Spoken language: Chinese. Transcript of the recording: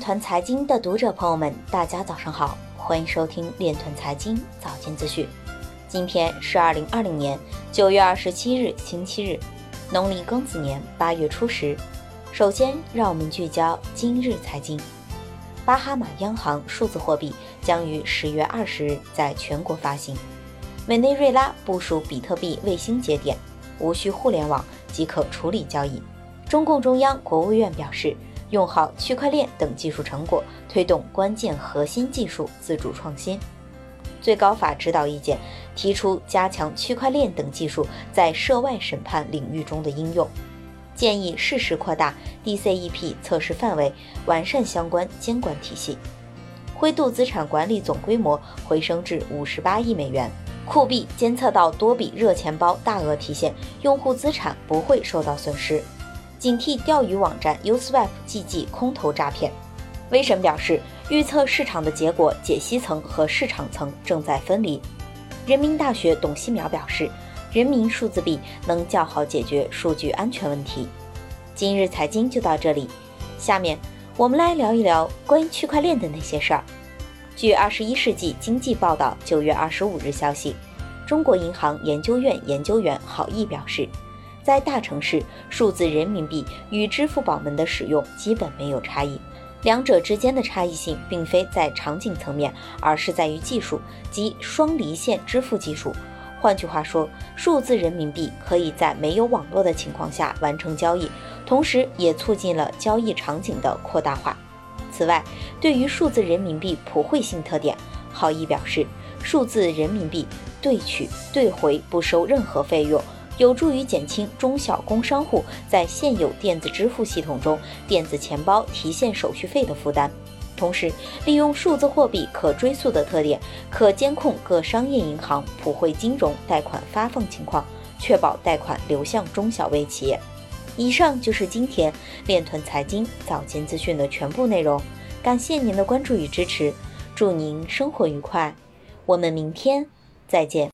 团财经的读者朋友们，大家早上好，欢迎收听链团财经早间资讯。今天是二零二零年九月二十七日，星期日，农历庚子年八月初十。首先，让我们聚焦今日财经。巴哈马央行数字货币将于十月二十日在全国发行。委内瑞拉部署比特币卫星节点，无需互联网即可处理交易。中共中央、国务院表示。用好区块链等技术成果，推动关键核心技术自主创新。最高法指导意见提出加强区块链等技术在涉外审判领域中的应用，建议适时扩大 DCEP 测试范围，完善相关监管体系。灰度资产管理总规模回升至五十八亿美元，酷币监测到多笔热钱包大额提现，用户资产不会受到损失。警惕钓鱼网站 Uswap 计计空投诈骗。威神表示，预测市场的结果，解析层和市场层正在分离。人民大学董希淼表示，人民数字币能较好解决数据安全问题。今日财经就到这里，下面我们来聊一聊关于区块链的那些事儿。据《二十一世纪经济报道》九月二十五日消息，中国银行研究院研究员郝毅表示。在大城市，数字人民币与支付宝们的使用基本没有差异，两者之间的差异性并非在场景层面，而是在于技术及双离线支付技术。换句话说，数字人民币可以在没有网络的情况下完成交易，同时也促进了交易场景的扩大化。此外，对于数字人民币普惠性特点，郝毅表示，数字人民币兑取兑回不收任何费用。有助于减轻中小工商户在现有电子支付系统中电子钱包提现手续费的负担，同时利用数字货币可追溯的特点，可监控各商业银行普惠金融贷款发放情况，确保贷款流向中小微企业。以上就是今天链团财经早间资讯的全部内容，感谢您的关注与支持，祝您生活愉快，我们明天再见。